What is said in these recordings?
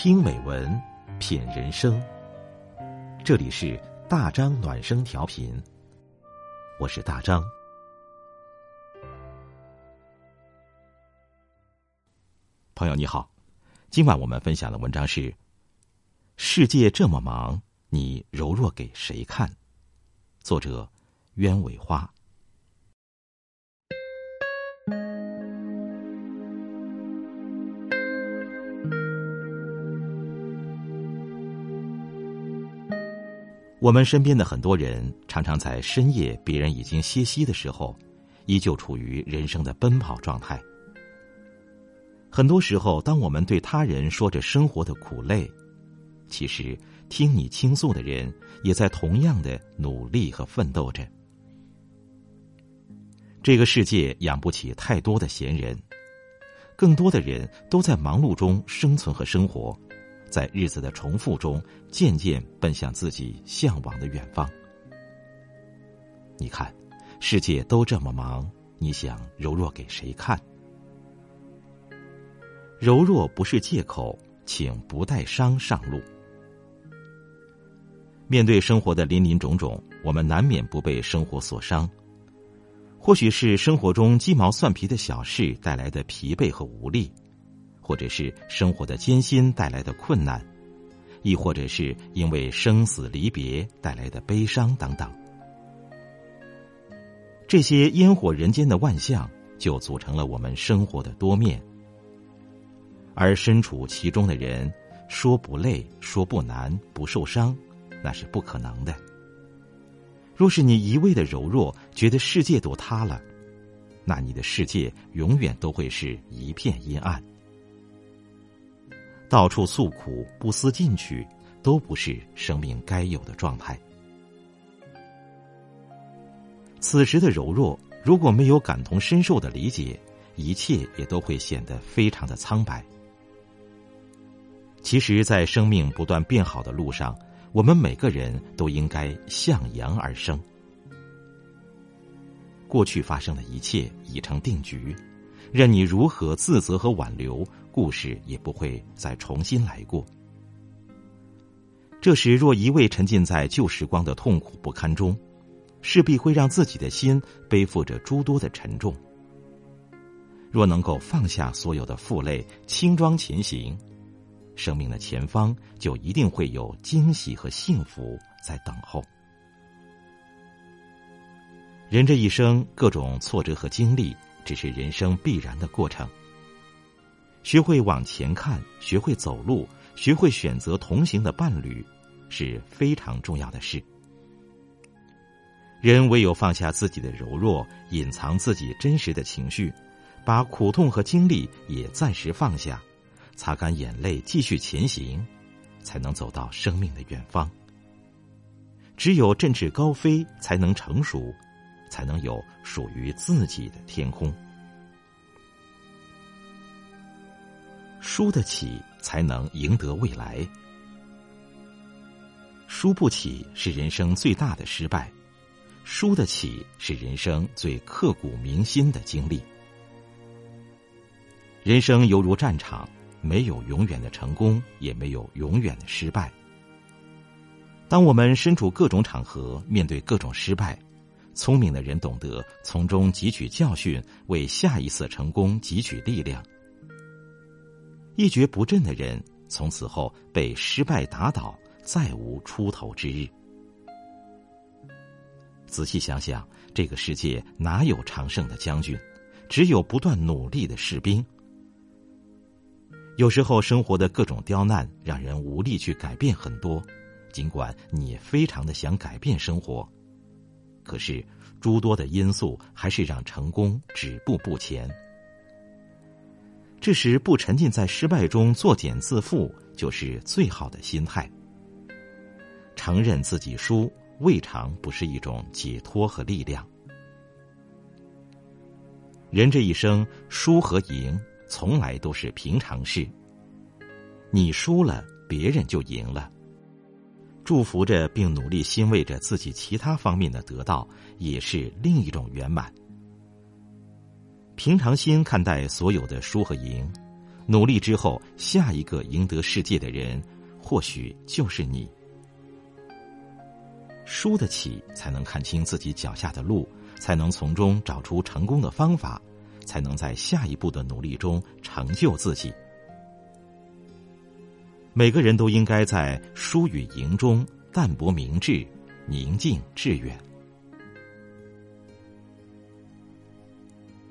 听美文，品人生。这里是大张暖声调频，我是大张。朋友你好，今晚我们分享的文章是：世界这么忙，你柔弱给谁看？作者：鸢尾花。我们身边的很多人，常常在深夜别人已经歇息的时候，依旧处于人生的奔跑状态。很多时候，当我们对他人说着生活的苦累，其实听你倾诉的人，也在同样的努力和奋斗着。这个世界养不起太多的闲人，更多的人都在忙碌中生存和生活。在日子的重复中，渐渐奔向自己向往的远方。你看，世界都这么忙，你想柔弱给谁看？柔弱不是借口，请不带伤上路。面对生活的林林种种，我们难免不被生活所伤。或许是生活中鸡毛蒜皮的小事带来的疲惫和无力。或者是生活的艰辛带来的困难，亦或者是因为生死离别带来的悲伤等等，这些烟火人间的万象，就组成了我们生活的多面。而身处其中的人，说不累，说不难，不受伤，那是不可能的。若是你一味的柔弱，觉得世界都塌了，那你的世界永远都会是一片阴暗。到处诉苦，不思进取，都不是生命该有的状态。此时的柔弱，如果没有感同身受的理解，一切也都会显得非常的苍白。其实，在生命不断变好的路上，我们每个人都应该向阳而生。过去发生的一切已成定局。任你如何自责和挽留，故事也不会再重新来过。这时，若一味沉浸在旧时光的痛苦不堪中，势必会让自己的心背负着诸多的沉重。若能够放下所有的负累，轻装前行，生命的前方就一定会有惊喜和幸福在等候。人这一生，各种挫折和经历。只是人生必然的过程。学会往前看，学会走路，学会选择同行的伴侣，是非常重要的事。人唯有放下自己的柔弱，隐藏自己真实的情绪，把苦痛和经历也暂时放下，擦干眼泪，继续前行，才能走到生命的远方。只有振翅高飞，才能成熟。才能有属于自己的天空。输得起，才能赢得未来。输不起是人生最大的失败，输得起是人生最刻骨铭心的经历。人生犹如战场，没有永远的成功，也没有永远的失败。当我们身处各种场合，面对各种失败。聪明的人懂得从中汲取教训，为下一次成功汲取力量。一蹶不振的人，从此后被失败打倒，再无出头之日。仔细想想，这个世界哪有常胜的将军？只有不断努力的士兵。有时候，生活的各种刁难让人无力去改变很多，尽管你非常的想改变生活。可是，诸多的因素还是让成功止步不前。这时，不沉浸在失败中作茧自缚，就是最好的心态。承认自己输，未尝不是一种解脱和力量。人这一生，输和赢从来都是平常事。你输了，别人就赢了。祝福着并努力欣慰着自己其他方面的得到，也是另一种圆满。平常心看待所有的输和赢，努力之后，下一个赢得世界的人，或许就是你。输得起，才能看清自己脚下的路，才能从中找出成功的方法，才能在下一步的努力中成就自己。每个人都应该在输与赢中淡泊明志，宁静致远。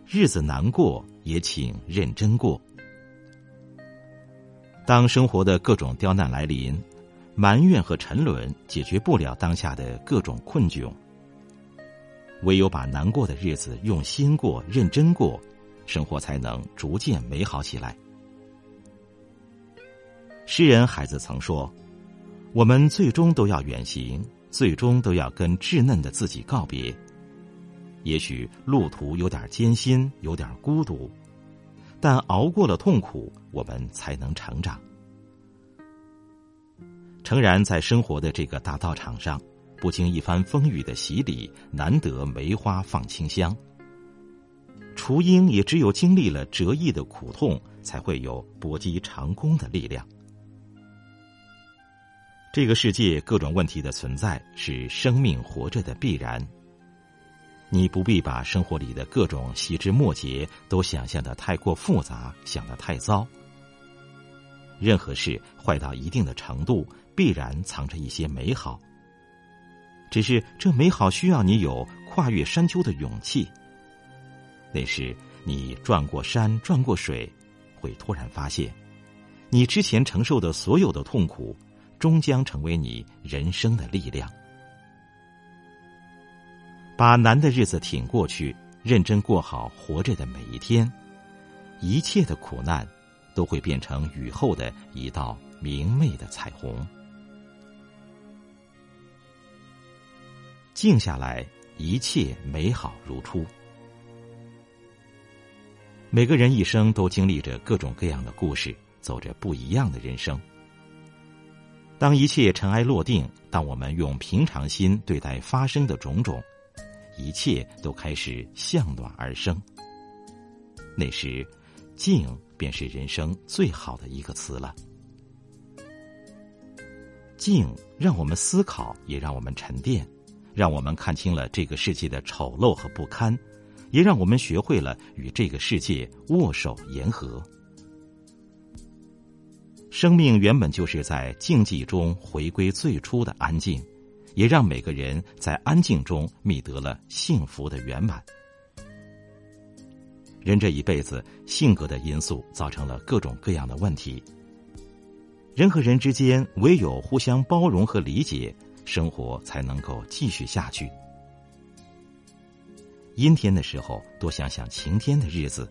日子难过，也请认真过。当生活的各种刁难来临，埋怨和沉沦解决不了当下的各种困窘。唯有把难过的日子用心过、认真过，生活才能逐渐美好起来。诗人海子曾说：“我们最终都要远行，最终都要跟稚嫩的自己告别。也许路途有点艰辛，有点孤独。”但熬过了痛苦，我们才能成长。诚然，在生活的这个大道场上，不经一番风雨的洗礼，难得梅花放清香。雏鹰也只有经历了折翼的苦痛，才会有搏击长弓的力量。这个世界各种问题的存在，是生命活着的必然。你不必把生活里的各种细枝末节都想象的太过复杂，想的太糟。任何事坏到一定的程度，必然藏着一些美好。只是这美好需要你有跨越山丘的勇气。那时你转过山，转过水，会突然发现，你之前承受的所有的痛苦，终将成为你人生的力量。把难的日子挺过去，认真过好活着的每一天，一切的苦难都会变成雨后的一道明媚的彩虹。静下来，一切美好如初。每个人一生都经历着各种各样的故事，走着不一样的人生。当一切尘埃落定，当我们用平常心对待发生的种种。一切都开始向暖而生。那时，静便是人生最好的一个词了。静让我们思考，也让我们沉淀，让我们看清了这个世界的丑陋和不堪，也让我们学会了与这个世界握手言和。生命原本就是在静寂中回归最初的安静。也让每个人在安静中觅得了幸福的圆满。人这一辈子，性格的因素造成了各种各样的问题。人和人之间唯有互相包容和理解，生活才能够继续下去。阴天的时候，多想想晴天的日子；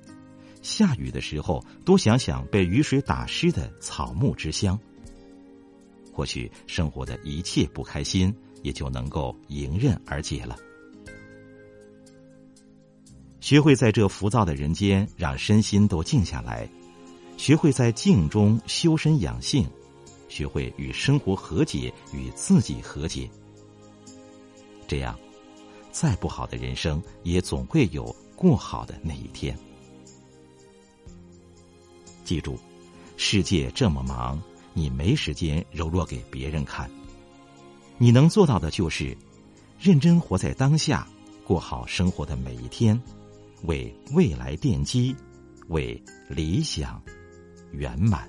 下雨的时候，多想想被雨水打湿的草木之香。或许生活的一切不开心。也就能够迎刃而解了。学会在这浮躁的人间，让身心都静下来；学会在静中修身养性；学会与生活和解，与自己和解。这样，再不好的人生，也总会有过好的那一天。记住，世界这么忙，你没时间柔弱给别人看。你能做到的就是，认真活在当下，过好生活的每一天，为未来奠基，为理想圆满。